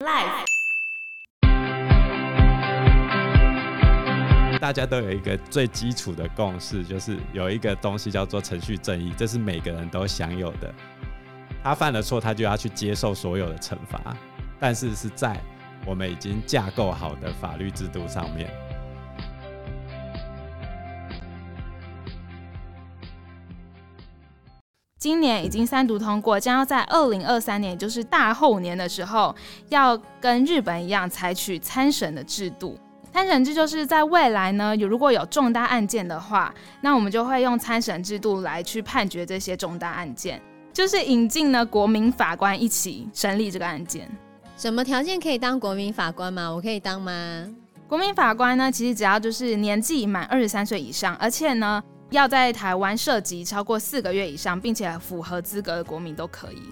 Life，大家都有一个最基础的共识，就是有一个东西叫做程序正义，这是每个人都享有的。他犯了错，他就要去接受所有的惩罚，但是是在我们已经架构好的法律制度上面。今年已经三读通过，将要在二零二三年，也就是大后年的时候，要跟日本一样采取参审的制度。参审制就是在未来呢，有如果有重大案件的话，那我们就会用参审制度来去判决这些重大案件，就是引进呢国民法官一起审理这个案件。什么条件可以当国民法官吗？我可以当吗？国民法官呢，其实只要就是年纪满二十三岁以上，而且呢。要在台湾涉及超过四个月以上，并且符合资格的国民都可以。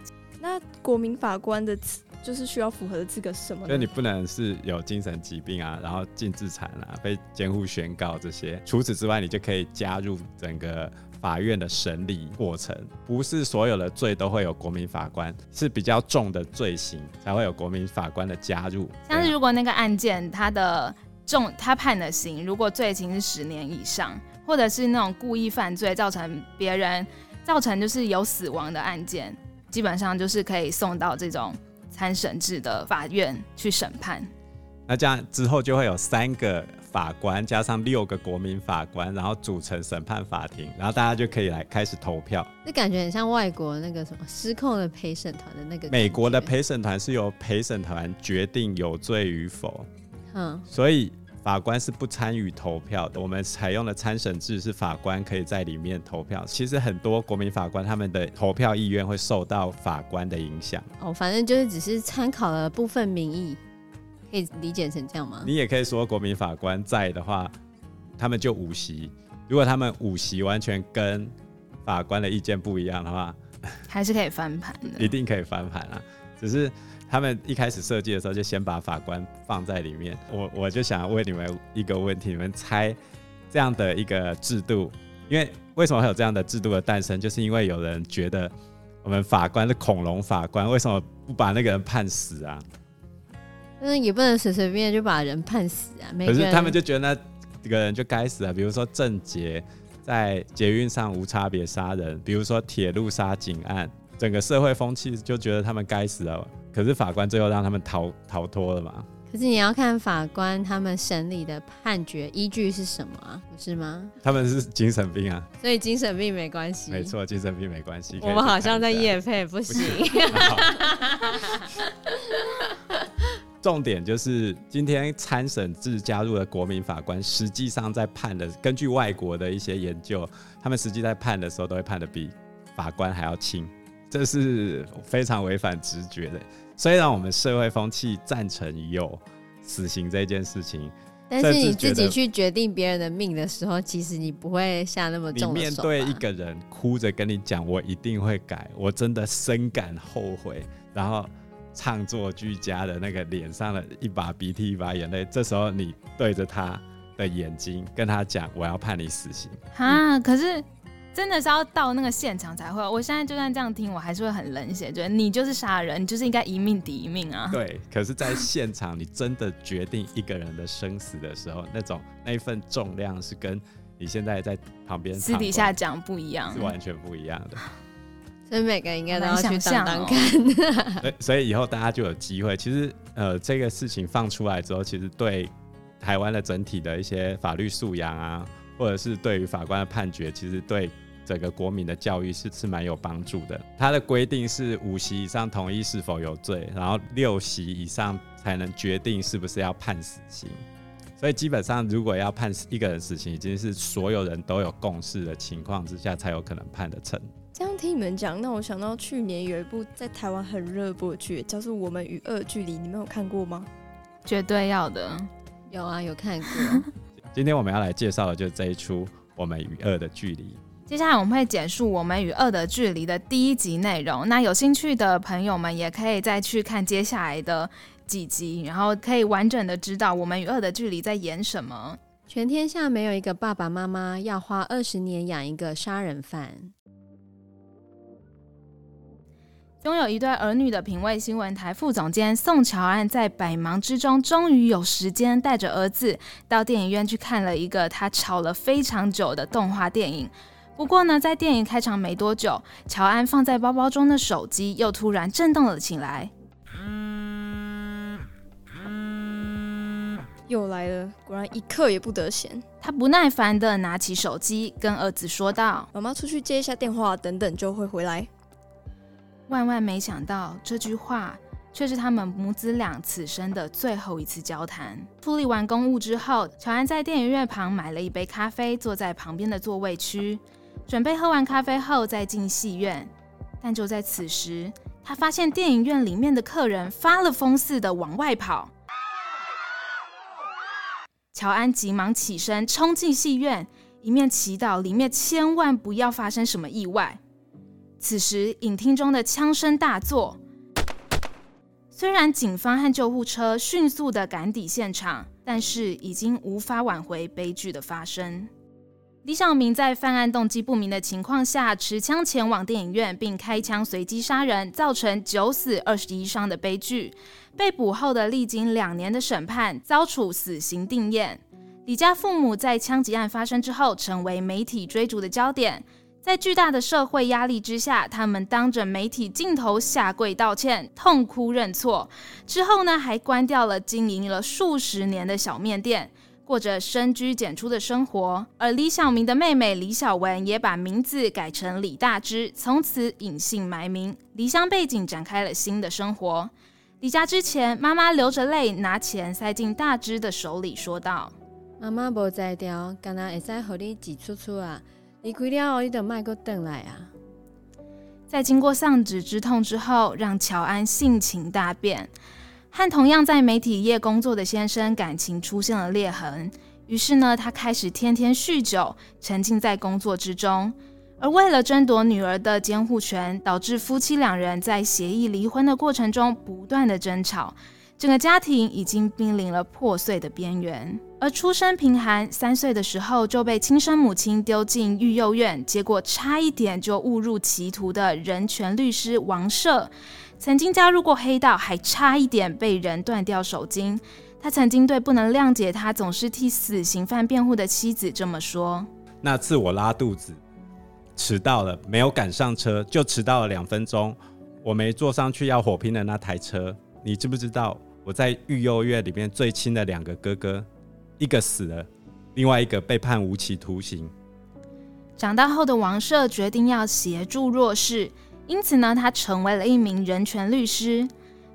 那国民法官的就是需要符合的资格是什么呢？就你不能是有精神疾病啊，然后禁治产啊，被监护宣告这些。除此之外，你就可以加入整个法院的审理过程。不是所有的罪都会有国民法官，是比较重的罪行才会有国民法官的加入。像是如果那个案件他的重，他判的刑，如果罪情是十年以上。或者是那种故意犯罪造成别人造成就是有死亡的案件，基本上就是可以送到这种参审制的法院去审判。那这样之后就会有三个法官加上六个国民法官，然后组成审判法庭，然后大家就可以来开始投票。这感觉很像外国那个什么失控的陪审团的那个。美国的陪审团是由陪审团决定有罪与否。嗯，所以。法官是不参与投票的。我们采用的参审制是法官可以在里面投票。其实很多国民法官他们的投票意愿会受到法官的影响。哦，反正就是只是参考了部分民意，可以理解成这样吗？你也可以说国民法官在的话，他们就五席。如果他们五席完全跟法官的意见不一样的话，还是可以翻盘的。一定可以翻盘啊，只是。他们一开始设计的时候，就先把法官放在里面。我我就想问你们一个问题：你们猜这样的一个制度，因为为什么会有这样的制度的诞生？就是因为有人觉得我们法官是恐龙法官，为什么不把那个人判死啊？但是也不能随随便便就把人判死啊。可是他们就觉得那这个人就该死啊。比如说郑杰在捷运上无差别杀人，比如说铁路杀警案，整个社会风气就觉得他们该死啊。可是法官最后让他们逃逃脱了嘛？可是你要看法官他们审理的判决依据是什么啊？不是吗？他们是精神病啊，所以精神病没关系。没错，精神病没关系。我们好像在夜配，不行。重点就是今天参审制加入了国民法官，实际上在判的，根据外国的一些研究，他们实际在判的时候都会判的比法官还要轻，这是非常违反直觉的。虽然我们社会风气赞成有死刑这件事情，但是你自己去决定别人的命的时候，其实你不会下那么重的手。你面对一个人哭着跟你讲：“我一定会改，我真的深感后悔。”然后唱作俱佳的那个脸上的一把鼻涕一把眼泪，这时候你对着他的眼睛跟他讲：“我要判你死刑。”啊，可是。真的是要到那个现场才会。我现在就算这样听，我还是会很冷血，觉得你就是杀人，你就是应该一命抵一命啊。对，可是，在现场你真的决定一个人的生死的时候，那种那一份重量是跟你现在在旁边私底下讲不一样，是完全不一样的。所以每个人应该都要去当当看。所以，所以以后大家就有机会。其实，呃，这个事情放出来之后，其实对台湾的整体的一些法律素养啊，或者是对于法官的判决，其实对。整个国民的教育是是蛮有帮助的。它的规定是五席以上同意是否有罪，然后六席以上才能决定是不是要判死刑。所以基本上，如果要判一个人死刑，已经是所有人都有共识的情况之下，才有可能判得成。这样听你们讲，那我想到去年有一部在台湾很热播的剧，叫做《我们与恶距离》，你们有看过吗？绝对要的，有啊，有看过。今天我们要来介绍的就是这一出《我们与恶的距离》。接下来我们会简述我们与恶的距离的第一集内容。那有兴趣的朋友们也可以再去看接下来的几集，然后可以完整的知道我们与恶的距离在演什么。全天下没有一个爸爸妈妈要花二十年养一个杀人犯。拥有一对儿女的品味新闻台副总监宋乔安，在百忙之中终于有时间带着儿子到电影院去看了一个他吵了非常久的动画电影。不过呢，在电影开场没多久，乔安放在包包中的手机又突然震动了起来。又来了，果然一刻也不得闲。他不耐烦地拿起手机，跟儿子说道：“妈妈出去接一下电话，等等就会回来。”万万没想到，这句话却是他们母子俩此生的最后一次交谈。处理完公务之后，乔安在电影院旁买了一杯咖啡，坐在旁边的座位区，准备喝完咖啡后再进戏院。但就在此时，他发现电影院里面的客人发了疯似的往外跑。乔安急忙起身冲进戏院，一面祈祷里面千万不要发生什么意外。此时，影厅中的枪声大作。虽然警方和救护车迅速地赶抵现场，但是已经无法挽回悲剧的发生。李晓明在犯案动机不明的情况下持枪前往电影院，并开枪随机杀人，造成九死二十一伤的悲剧。被捕后的历经两年的审判，遭处死刑定谳。李家父母在枪击案发生之后，成为媒体追逐的焦点。在巨大的社会压力之下，他们当着媒体镜头下跪道歉，痛哭认错。之后呢，还关掉了经营了数十年的小面店，过着深居简出的生活。而李小明的妹妹李小文也把名字改成李大芝，从此隐姓埋名，离乡背井，展开了新的生活。离家之前，妈妈流着泪拿钱塞进大芝的手里，说道：“妈妈不在调，干那会使和你挤出出啊。”离开了后，你就迈过等来啊！在经过丧子之痛之后，让乔安性情大变，和同样在媒体业工作的先生感情出现了裂痕。于是呢，他开始天天酗酒，沉浸在工作之中。而为了争夺女儿的监护权，导致夫妻两人在协议离婚的过程中不断的争吵。整个家庭已经濒临了破碎的边缘，而出身贫寒，三岁的时候就被亲生母亲丢进育幼院，结果差一点就误入歧途的人权律师王赦，曾经加入过黑道，还差一点被人断掉手筋。他曾经对不能谅解他总是替死刑犯辩护的妻子这么说：“那次我拉肚子，迟到了，没有赶上车，就迟到了两分钟。我没坐上去要火拼的那台车，你知不知道？”我在育幼院里面最亲的两个哥哥，一个死了，另外一个被判无期徒刑。长大后的王社决定要协助弱势，因此呢，他成为了一名人权律师。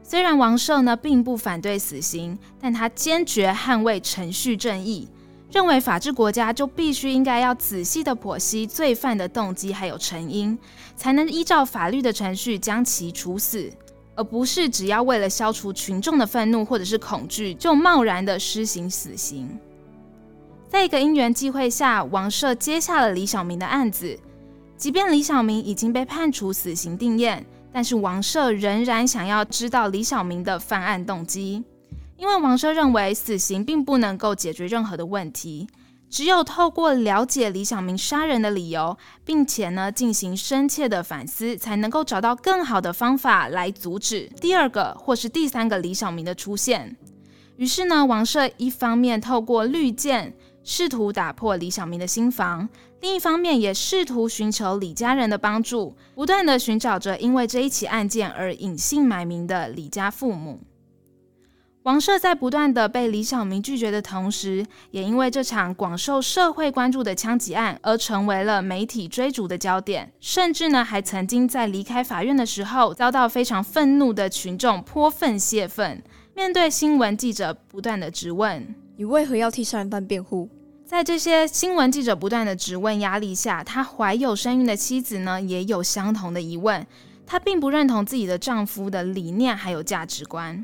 虽然王赦呢并不反对死刑，但他坚决捍卫程序正义，认为法治国家就必须应该要仔细的剖析罪犯的动机还有成因，才能依照法律的程序将其处死。而不是只要为了消除群众的愤怒或者是恐惧，就贸然的施行死刑。在一个因缘际会下，王赦接下了李小明的案子。即便李小明已经被判处死刑定谳，但是王赦仍然想要知道李小明的犯案动机，因为王赦认为死刑并不能够解决任何的问题。只有透过了解李小明杀人的理由，并且呢进行深切的反思，才能够找到更好的方法来阻止第二个或是第三个李小明的出现。于是呢，王赦一方面透过绿箭试图打破李小明的心防，另一方面也试图寻求李家人的帮助，不断地寻找着因为这一起案件而隐姓埋名的李家父母。王赦在不断的被李小明拒绝的同时，也因为这场广受社会关注的枪击案而成为了媒体追逐的焦点，甚至呢，还曾经在离开法院的时候遭到非常愤怒的群众泼粪泄愤。面对新闻记者不断的质问：“你为何要替杀人犯辩护？”在这些新闻记者不断的质问压力下，她怀有身孕的妻子呢，也有相同的疑问。她并不认同自己的丈夫的理念还有价值观。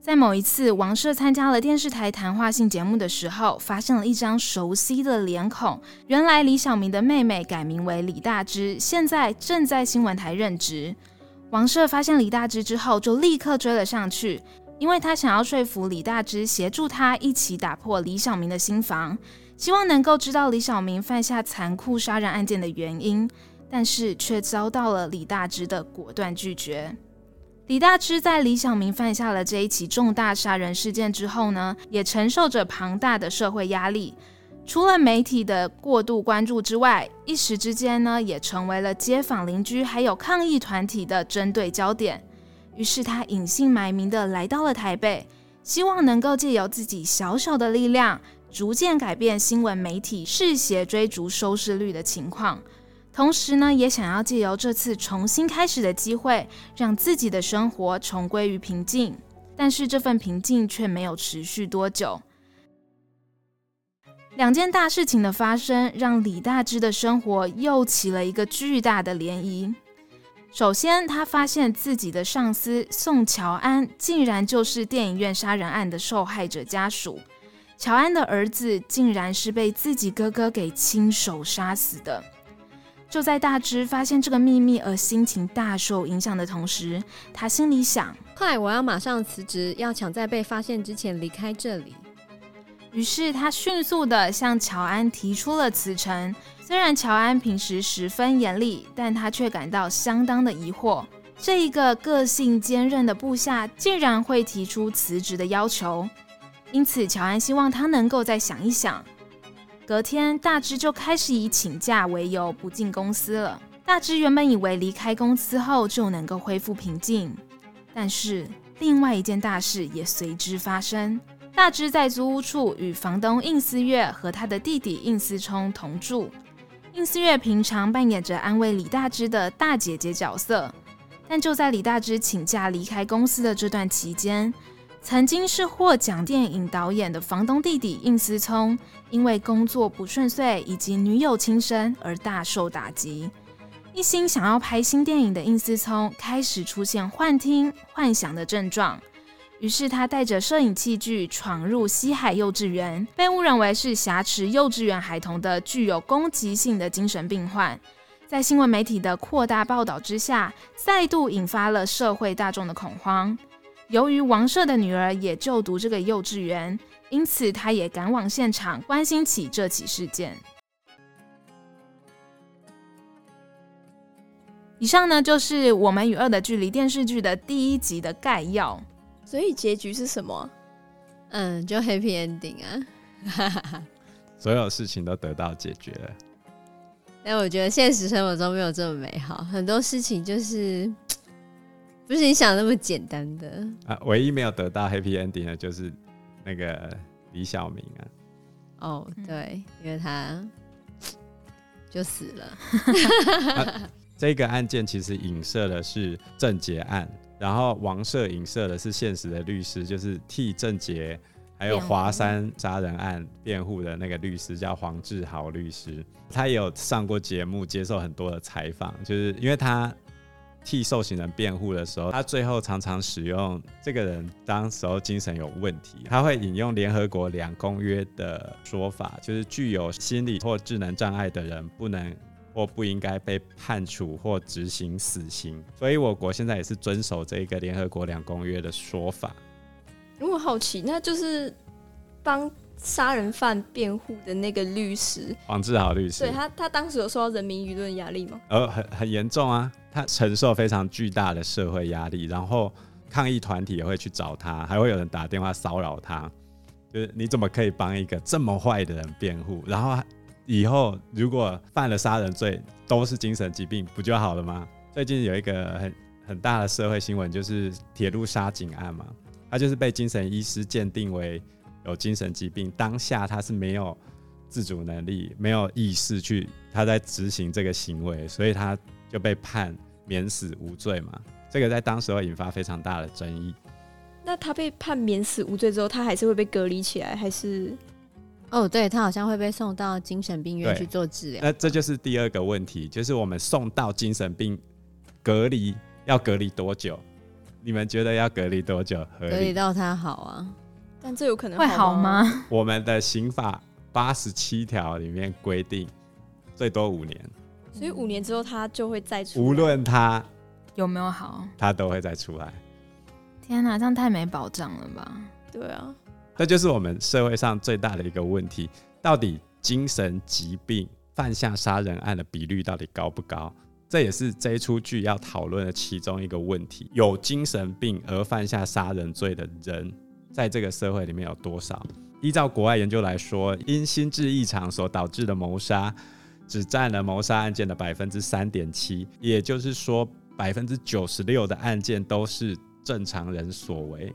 在某一次，王赦参加了电视台谈话性节目的时候，发现了一张熟悉的脸孔。原来李小明的妹妹改名为李大芝，现在正在新闻台任职。王赦发现李大芝之后，就立刻追了上去，因为他想要说服李大芝协助他一起打破李小明的心房，希望能够知道李小明犯下残酷杀人案件的原因。但是却遭到了李大芝的果断拒绝。李大芝在李小明犯下了这一起重大杀人事件之后呢，也承受着庞大的社会压力。除了媒体的过度关注之外，一时之间呢，也成为了街坊邻居还有抗议团体的针对焦点。于是他隐姓埋名的来到了台北，希望能够借由自己小小的力量，逐渐改变新闻媒体嗜血追逐收视率的情况。同时呢，也想要借由这次重新开始的机会，让自己的生活重归于平静。但是这份平静却没有持续多久。两件大事情的发生，让李大芝的生活又起了一个巨大的涟漪。首先，他发现自己的上司宋乔安竟然就是电影院杀人案的受害者家属。乔安的儿子竟然是被自己哥哥给亲手杀死的。就在大芝发现这个秘密而心情大受影响的同时，他心里想：快，我要马上辞职，要抢在被发现之前离开这里。于是他迅速地向乔安提出了辞呈。虽然乔安平时十分严厉，但他却感到相当的疑惑：这一个个性坚韧的部下竟然会提出辞职的要求。因此，乔安希望他能够再想一想。隔天，大芝就开始以请假为由不进公司了。大芝原本以为离开公司后就能够恢复平静，但是另外一件大事也随之发生。大芝在租屋处与房东应思月和他的弟弟应思聪同住。应思月平常扮演着安慰李大芝的大姐姐角色，但就在李大芝请假离开公司的这段期间，曾经是获奖电影导演的房东弟弟应思聪，因为工作不顺遂以及女友轻生而大受打击。一心想要拍新电影的应思聪开始出现幻听、幻想的症状。于是他带着摄影器具闯入西海幼稚园，被误认为是挟持幼稚园孩童的具有攻击性的精神病患。在新闻媒体的扩大报道之下，再度引发了社会大众的恐慌。由于王社的女儿也就读这个幼稚园，因此他也赶往现场关心起这起事件。以上呢，就是我们与恶的距离电视剧的第一集的概要。所以结局是什么？嗯，就 happy ending 啊，所有事情都得到解决了。但我觉得现实生活中没有这么美好，很多事情就是 不是你想那么简单的啊。唯一没有得到 happy ending 的，就是那个李小明啊。哦，对，因为他就死了。啊，这个案件其实影射的是郑捷案。然后王社影射的是现实的律师，就是替郑捷还有华山杀人案辩护的那个律师，叫黄志豪律师。他也有上过节目，接受很多的采访。就是因为他替受刑人辩护的时候，他最后常常使用这个人当时候精神有问题，他会引用联合国两公约的说法，就是具有心理或智能障碍的人不能。或不应该被判处或执行死刑，所以我国现在也是遵守这个联合国两公约的说法。如果好奇，那就是帮杀人犯辩护的那个律师黄志豪律师，对他，他当时有受到人民舆论压力吗？呃，很很严重啊，他承受非常巨大的社会压力，然后抗议团体也会去找他，还会有人打电话骚扰他，就是你怎么可以帮一个这么坏的人辩护？然后。以后如果犯了杀人罪，都是精神疾病，不就好了吗？最近有一个很很大的社会新闻，就是铁路杀警案嘛。他就是被精神医师鉴定为有精神疾病，当下他是没有自主能力、没有意识去他在执行这个行为，所以他就被判免死无罪嘛。这个在当时会引发非常大的争议。那他被判免死无罪之后，他还是会被隔离起来，还是？哦，对，他好像会被送到精神病院去做治疗。那这就是第二个问题，就是我们送到精神病隔离要隔离多久？你们觉得要隔离多久？隔离到他好啊？但这有可能会好吗？我们的刑法八十七条里面规定最多五年，所以五年之后他就会再出来。无论他有没有好，他都会再出来。天哪，这样太没保障了吧？对啊。这就是我们社会上最大的一个问题：到底精神疾病犯下杀人案的比率到底高不高？这也是这一出剧要讨论的其中一个问题。有精神病而犯下杀人罪的人，在这个社会里面有多少？依照国外研究来说，因心智异常所导致的谋杀，只占了谋杀案件的百分之三点七。也就是说，百分之九十六的案件都是正常人所为。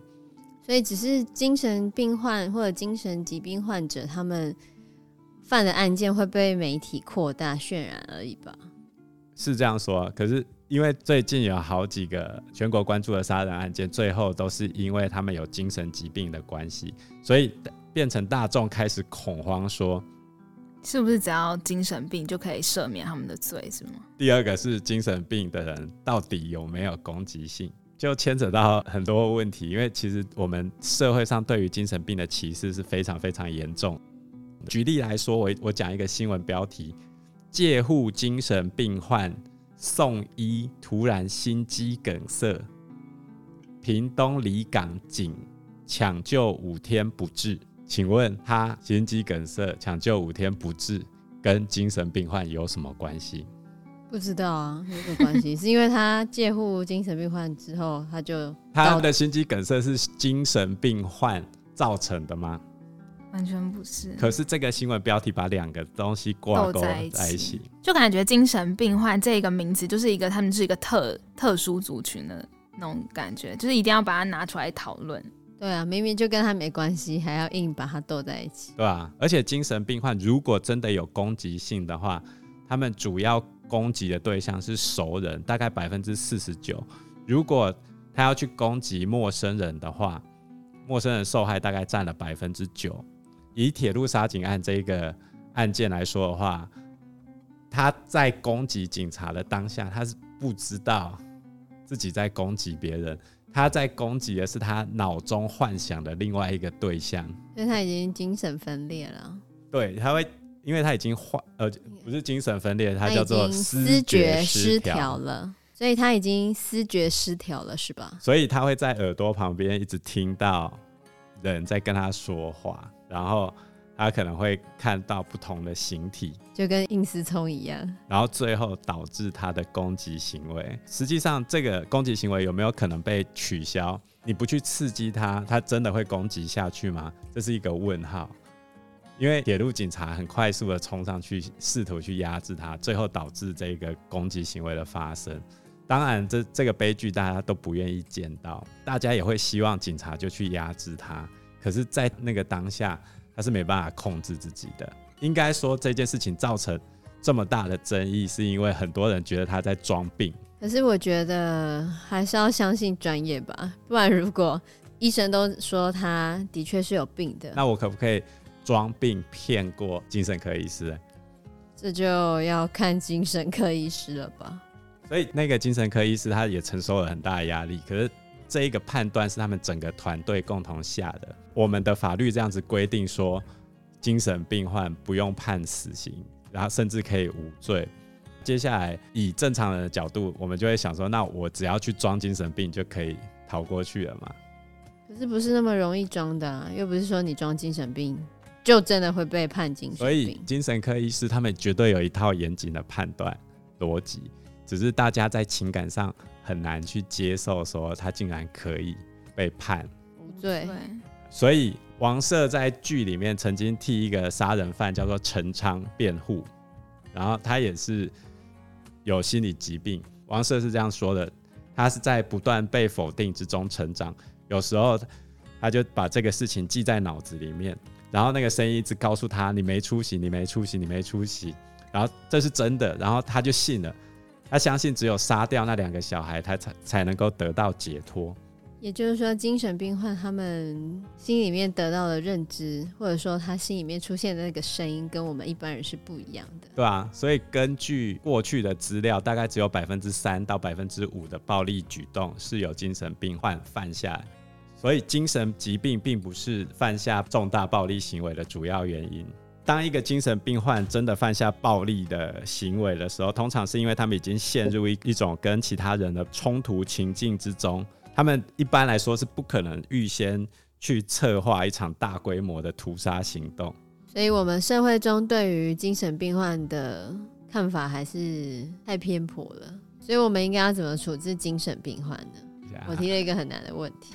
所以，只是精神病患或者精神疾病患者，他们犯的案件会被媒体扩大渲染而已吧？是这样说，可是因为最近有好几个全国关注的杀人案件，最后都是因为他们有精神疾病的关系，所以变成大众开始恐慌，说是不是只要精神病就可以赦免他们的罪，是吗？第二个是精神病的人到底有没有攻击性，就牵扯到很多问题。因为其实我们社会上对于精神病的歧视是非常非常严重。举例来说，我我讲一个新闻标题。介护精神病患送医，突然心肌梗塞。屏东离港警抢救五天不治，请问他心肌梗塞抢救五天不治，跟精神病患有什么关系？不知道啊，有什么关系？是因为他介护精神病患之后，他就他的心肌梗塞是精神病患造成的吗？完全不是。可是这个新闻标题把两个东西挂钩在一起，一起就感觉精神病患这个名词就是一个他们是一个特特殊族群的那种感觉，就是一定要把它拿出来讨论。对啊，明明就跟他没关系，还要硬把它斗在一起。对啊，而且精神病患如果真的有攻击性的话，他们主要攻击的对象是熟人，大概百分之四十九。如果他要去攻击陌生人的话，陌生人受害大概占了百分之九。以铁路杀警案这一个案件来说的话，他在攻击警察的当下，他是不知道自己在攻击别人，他在攻击的是他脑中幻想的另外一个对象，所以他已经精神分裂了。对，他会，因为他已经患呃不是精神分裂，他叫做思觉失调了，所以他已经思觉失调了，是吧？所以他会在耳朵旁边一直听到人在跟他说话。然后他可能会看到不同的形体，就跟应思聪一样。然后最后导致他的攻击行为。实际上，这个攻击行为有没有可能被取消？你不去刺激他，他真的会攻击下去吗？这是一个问号。因为铁路警察很快速的冲上去，试图去压制他，最后导致这个攻击行为的发生。当然，这这个悲剧大家都不愿意见到，大家也会希望警察就去压制他。可是，在那个当下，他是没办法控制自己的。应该说，这件事情造成这么大的争议，是因为很多人觉得他在装病。可是，我觉得还是要相信专业吧，不然如果医生都说他的确是有病的，那我可不可以装病骗过精神科医师？这就要看精神科医师了吧。所以，那个精神科医师他也承受了很大的压力。可是。这一个判断是他们整个团队共同下的。我们的法律这样子规定说，精神病患不用判死刑，然后甚至可以无罪。接下来以正常人的角度，我们就会想说，那我只要去装精神病就可以逃过去了嘛？可是不是那么容易装的啊，又不是说你装精神病就真的会被判精神病。所以精神科医师他们绝对有一套严谨的判断逻辑，只是大家在情感上。很难去接受，说他竟然可以被判无罪。所以王赦在剧里面曾经替一个杀人犯叫做陈昌辩护，然后他也是有心理疾病。王赦是这样说的：他是在不断被否定之中成长，有时候他就把这个事情记在脑子里面，然后那个声音一直告诉他：“你没出息，你没出息，你没出息。”然后这是真的，然后他就信了。他相信只有杀掉那两个小孩，他才才能够得到解脱。也就是说，精神病患他们心里面得到的认知，或者说他心里面出现的那个声音，跟我们一般人是不一样的。对啊，所以根据过去的资料，大概只有百分之三到百分之五的暴力举动是由精神病患犯下来。所以精神疾病并不是犯下重大暴力行为的主要原因。当一个精神病患真的犯下暴力的行为的时候，通常是因为他们已经陷入一一种跟其他人的冲突情境之中。他们一般来说是不可能预先去策划一场大规模的屠杀行动。所以我们社会中对于精神病患的看法还是太偏颇了。所以我们应该要怎么处置精神病患呢？我提了一个很难的问题，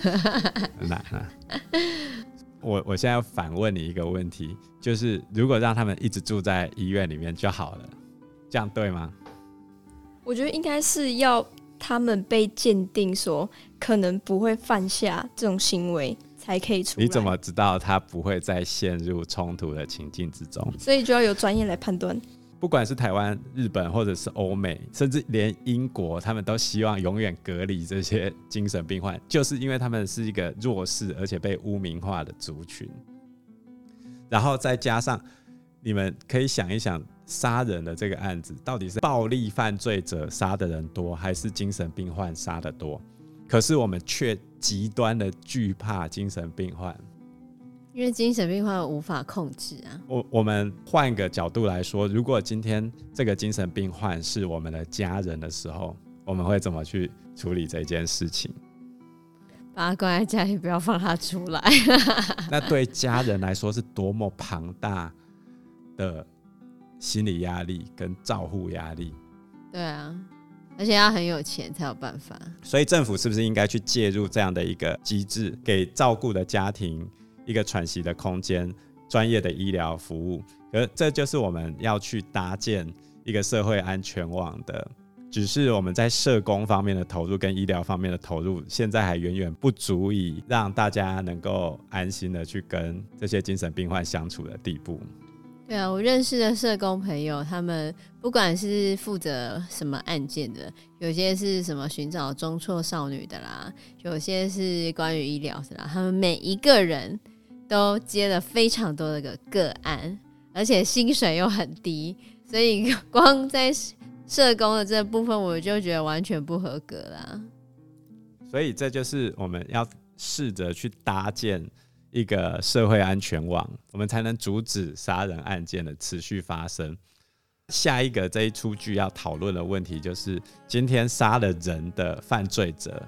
很难啊！我我现在要反问你一个问题，就是如果让他们一直住在医院里面就好了，这样对吗？我觉得应该是要他们被鉴定说可能不会犯下这种行为才可以出来。你怎么知道他不会再陷入冲突的情境之中？所以就要有专业来判断。不管是台湾、日本，或者是欧美，甚至连英国，他们都希望永远隔离这些精神病患，就是因为他们是一个弱势而且被污名化的族群。然后再加上，你们可以想一想，杀人的这个案子，到底是暴力犯罪者杀的人多，还是精神病患杀的多？可是我们却极端的惧怕精神病患。因为精神病患无法控制啊。我我们换个角度来说，如果今天这个精神病患是我们的家人的时候，我们会怎么去处理这件事情？把他关在家里，不要放他出来。那对家人来说是多么庞大的心理压力跟照护压力。对啊，而且要很有钱才有办法。所以政府是不是应该去介入这样的一个机制，给照顾的家庭？一个喘息的空间，专业的医疗服务，而这就是我们要去搭建一个社会安全网的。只是我们在社工方面的投入跟医疗方面的投入，现在还远远不足以让大家能够安心的去跟这些精神病患相处的地步。对啊，我认识的社工朋友，他们不管是负责什么案件的，有些是什么寻找中辍少女的啦，有些是关于医疗的啦，他们每一个人。都接了非常多的个个案，而且薪水又很低，所以光在社工的这部分，我就觉得完全不合格啦。所以这就是我们要试着去搭建一个社会安全网，我们才能阻止杀人案件的持续发生。下一个这一出剧要讨论的问题就是，今天杀了人的犯罪者。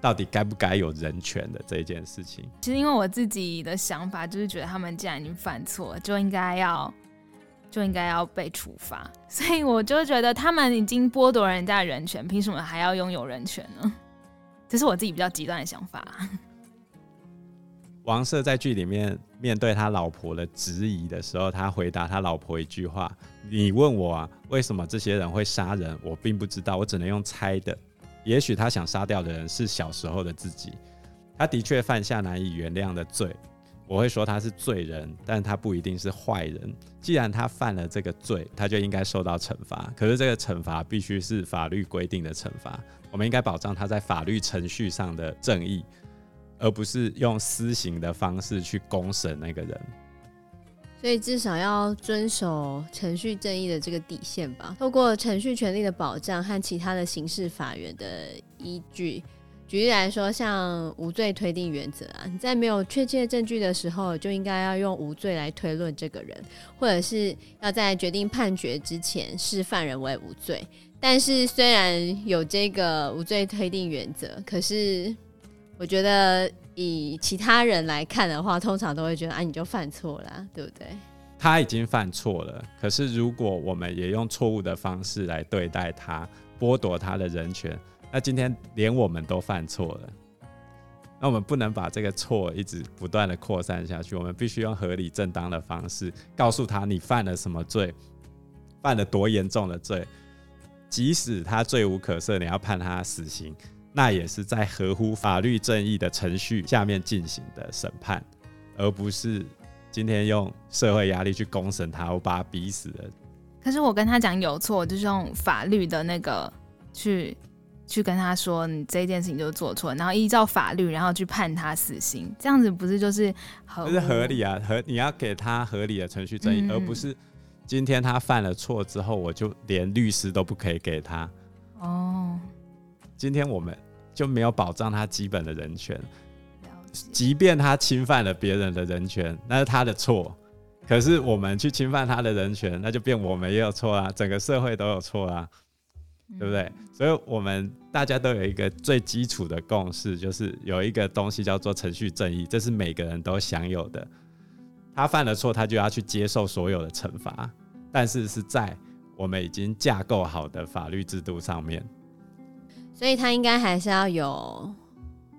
到底该不该有人权的这一件事情？其实，因为我自己的想法就是觉得他们既然已经犯错，就应该要就应该要被处罚。所以我就觉得他们已经剥夺人家的人权，凭什么还要拥有人权呢？这是我自己比较极端的想法。王赦在剧里面面对他老婆的质疑的时候，他回答他老婆一句话：“你问我啊，为什么这些人会杀人？我并不知道，我只能用猜的。”也许他想杀掉的人是小时候的自己，他的确犯下难以原谅的罪。我会说他是罪人，但他不一定是坏人。既然他犯了这个罪，他就应该受到惩罚。可是这个惩罚必须是法律规定的惩罚。我们应该保障他在法律程序上的正义，而不是用私刑的方式去公审那个人。所以至少要遵守程序正义的这个底线吧。透过程序权利的保障和其他的刑事法源的依据，举例来说，像无罪推定原则啊，你在没有确切证据的时候，就应该要用无罪来推论这个人，或者是要在决定判决之前视犯人为无罪。但是虽然有这个无罪推定原则，可是我觉得。以其他人来看的话，通常都会觉得啊，你就犯错了，对不对？他已经犯错了，可是如果我们也用错误的方式来对待他，剥夺他的人权，那今天连我们都犯错了，那我们不能把这个错一直不断的扩散下去，我们必须用合理正当的方式告诉他，你犯了什么罪，犯了多严重的罪，即使他罪无可赦，你要判他死刑。那也是在合乎法律正义的程序下面进行的审判，而不是今天用社会压力去公审他，我把他逼死了。可是我跟他讲有错，就是用法律的那个去去跟他说，你这件事情就做错，然后依照法律，然后去判他死刑，这样子不是就是合不是合理啊？合你要给他合理的程序正义，嗯、而不是今天他犯了错之后，我就连律师都不可以给他。哦。今天我们就没有保障他基本的人权，即便他侵犯了别人的人权，那是他的错。可是我们去侵犯他的人权，那就变我们也有错啊，整个社会都有错啊，对不对？所以，我们大家都有一个最基础的共识，就是有一个东西叫做程序正义，这是每个人都享有的。他犯了错，他就要去接受所有的惩罚，但是是在我们已经架构好的法律制度上面，所以他应该还是要有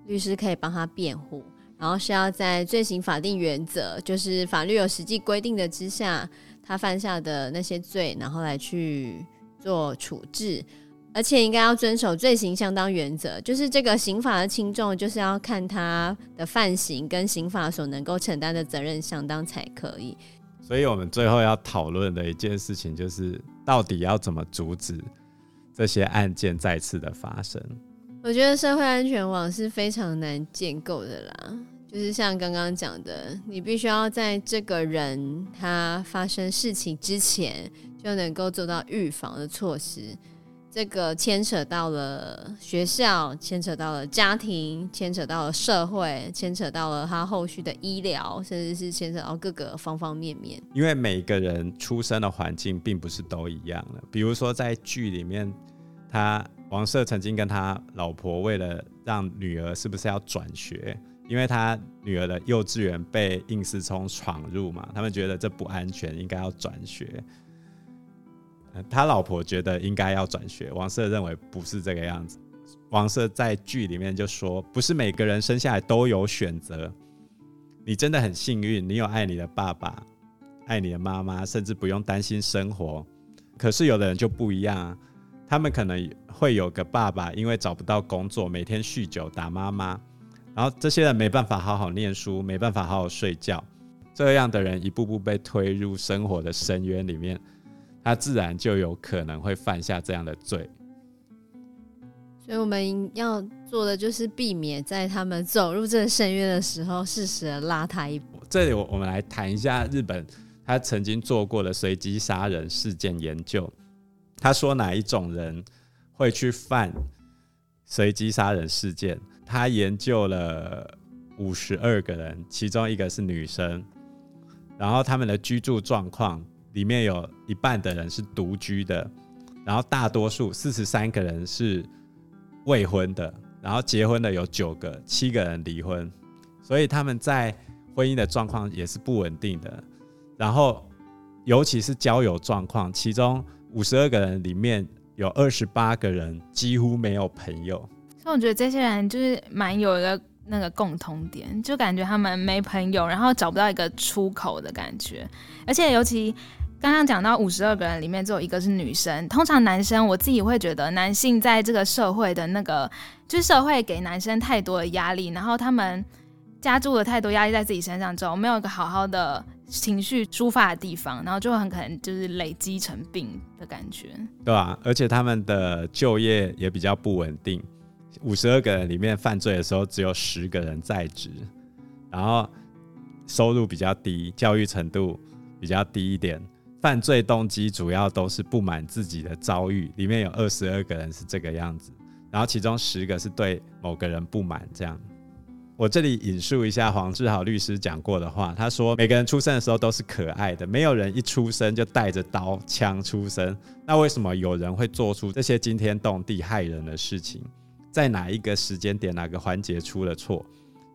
律师可以帮他辩护，然后是要在罪行法定原则，就是法律有实际规定的之下，他犯下的那些罪，然后来去做处置。而且应该要遵守罪行相当原则，就是这个刑法的轻重，就是要看他的犯行跟刑法所能够承担的责任相当才可以。所以我们最后要讨论的一件事情，就是到底要怎么阻止这些案件再次的发生。我觉得社会安全网是非常难建构的啦，就是像刚刚讲的，你必须要在这个人他发生事情之前，就能够做到预防的措施。这个牵扯到了学校，牵扯到了家庭，牵扯到了社会，牵扯到了他后续的医疗，甚至是牵扯到各个方方面面。因为每个人出生的环境并不是都一样的。比如说在剧里面，他王赦曾经跟他老婆为了让女儿是不是要转学，因为他女儿的幼稚园被应思聪闯入嘛，他们觉得这不安全，应该要转学。他老婆觉得应该要转学，王赦认为不是这个样子。王赦在剧里面就说：“不是每个人生下来都有选择，你真的很幸运，你有爱你的爸爸，爱你的妈妈，甚至不用担心生活。可是有的人就不一样，他们可能会有个爸爸，因为找不到工作，每天酗酒打妈妈，然后这些人没办法好好念书，没办法好好睡觉，这样的人一步步被推入生活的深渊里面。”他自然就有可能会犯下这样的罪，所以我们要做的就是避免在他们走入这个深渊的时候，适时的拉他一把。这里我我们来谈一下日本他曾经做过的随机杀人事件研究。他说哪一种人会去犯随机杀人事件？他研究了五十二个人，其中一个是女生，然后他们的居住状况。里面有一半的人是独居的，然后大多数四十三个人是未婚的，然后结婚的有九个，七个人离婚，所以他们在婚姻的状况也是不稳定的。然后尤其是交友状况，其中五十二个人里面有二十八个人几乎没有朋友。所以我觉得这些人就是蛮有一个那个共同点，就感觉他们没朋友，然后找不到一个出口的感觉，而且尤其。刚刚讲到五十二个人里面只有一个是女生，通常男生我自己会觉得男性在这个社会的那个，就是社会给男生太多的压力，然后他们加注了太多压力在自己身上之后，没有一个好好的情绪抒发的地方，然后就很可能就是累积成病的感觉。对啊，而且他们的就业也比较不稳定，五十二个人里面犯罪的时候只有十个人在职，然后收入比较低，教育程度比较低一点。犯罪动机主要都是不满自己的遭遇，里面有二十二个人是这个样子，然后其中十个是对某个人不满。这样，我这里引述一下黄志豪律师讲过的话，他说：“每个人出生的时候都是可爱的，没有人一出生就带着刀枪出生。那为什么有人会做出这些惊天动地骇人的事情？在哪一个时间点、哪个环节出了错？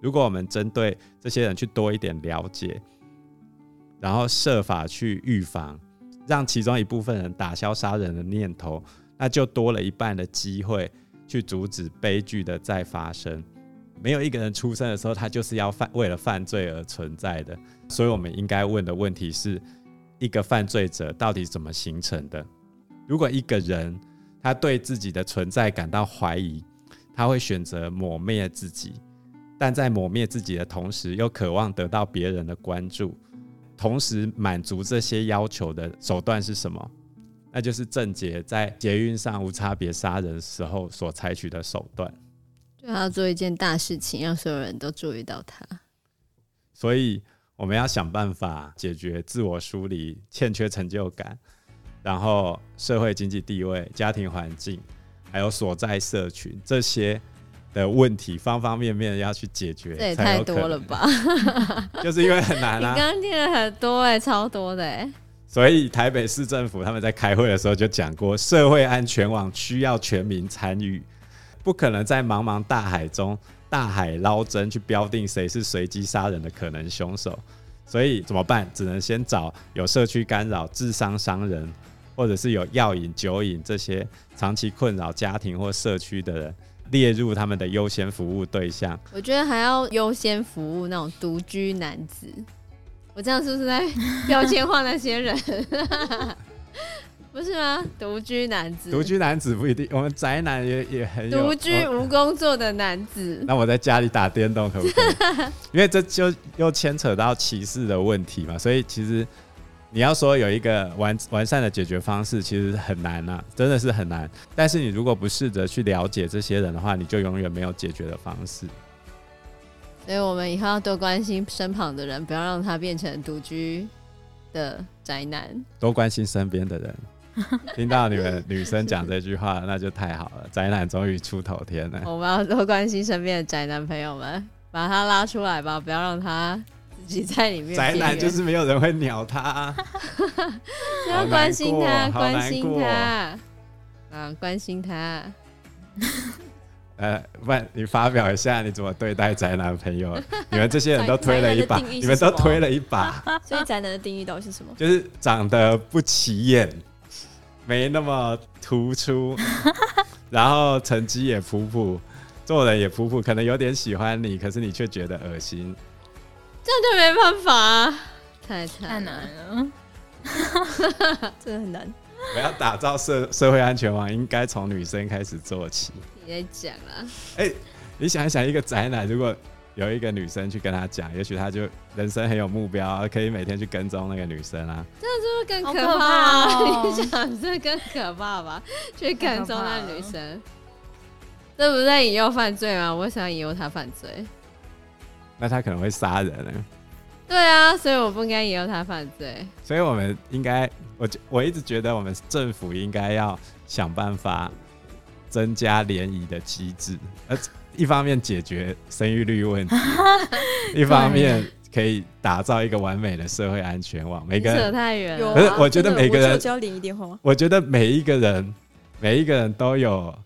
如果我们针对这些人去多一点了解。”然后设法去预防，让其中一部分人打消杀人的念头，那就多了一半的机会去阻止悲剧的再发生。没有一个人出生的时候，他就是要犯为了犯罪而存在的。所以，我们应该问的问题是：一个犯罪者到底怎么形成的？如果一个人他对自己的存在感到怀疑，他会选择抹灭自己，但在抹灭自己的同时，又渴望得到别人的关注。同时满足这些要求的手段是什么？那就是郑捷在捷运上无差别杀人时候所采取的手段。就要做一件大事情，让所有人都注意到他。所以我们要想办法解决自我疏离、欠缺成就感，然后社会经济地位、家庭环境，还有所在社群这些。的问题方方面面要去解决，这也太多了吧？就是因为很难啊。你刚刚听了很多哎、欸，超多的哎、欸。所以台北市政府他们在开会的时候就讲过，社会安全网需要全民参与，不可能在茫茫大海中大海捞针去标定谁是随机杀人的可能凶手。所以怎么办？只能先找有社区干扰、智商商人，或者是有药瘾、酒瘾这些长期困扰家庭或社区的人，列入他们的优先服务对象。我觉得还要优先服务那种独居男子。我这样是不是在标签化那些人？不是吗？独居男子，独居男子不一定，我们宅男也也很有。独居无工作的男子，那我在家里打电动可不可以？因为这就又牵扯到歧视的问题嘛，所以其实你要说有一个完完善的解决方式，其实很难啊，真的是很难。但是你如果不试着去了解这些人的话，你就永远没有解决的方式。所以我们以后要多关心身旁的人，不要让他变成独居的宅男。多关心身边的人。听到你们女生讲这句话，那就太好了，宅男终于出头天了。我们要多关心身边的宅男朋友们，把他拉出来吧，不要让他自己在里面。宅男就是没有人会鸟他，啊，要关心他，关心他，啊，关心他。呃，不然你发表一下你怎么对待宅男朋友？你们这些人都推了一把，你们都推了一把。所以宅男的定义到底是什么？就是长得不起眼。没那么突出，然后成绩也普普，做人也普普，可能有点喜欢你，可是你却觉得恶心，这样就没办法啊，太太难了，真的很难。我要打造社社会安全网，应该从女生开始做起。你在讲啊？哎、欸，你想一想，一个宅男如果。有一个女生去跟他讲，也许他就人生很有目标，可以每天去跟踪那个女生啊。这样是不是更可怕？可怕哦、你想这更可怕吧？去跟踪那女生，这不是在引诱犯罪吗？我想引诱他犯罪，那他可能会杀人呢。对啊，所以我不应该引诱他犯罪。所以我们应该，我我一直觉得我们政府应该要想办法增加联谊的机制，而。一方面解决生育率问题，一方面可以打造一个完美的社会安全网。每个人扯太远了，可是我觉得每个人，我觉得每一个人，每一个人都有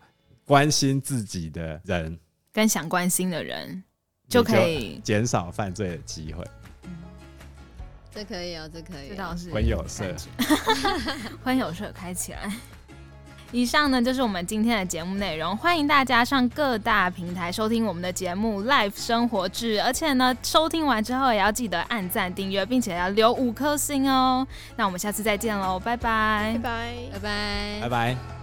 关心自己的人，跟想关心的人，就可以减少犯罪的机会。这可以哦，这可以，这倒是婚友社，婚友社开起来。以上呢就是我们今天的节目内容，欢迎大家上各大平台收听我们的节目《Life 生活志》，而且呢，收听完之后也要记得按赞、订阅，并且要留五颗星哦。那我们下次再见喽，拜拜，拜拜，拜拜，拜拜。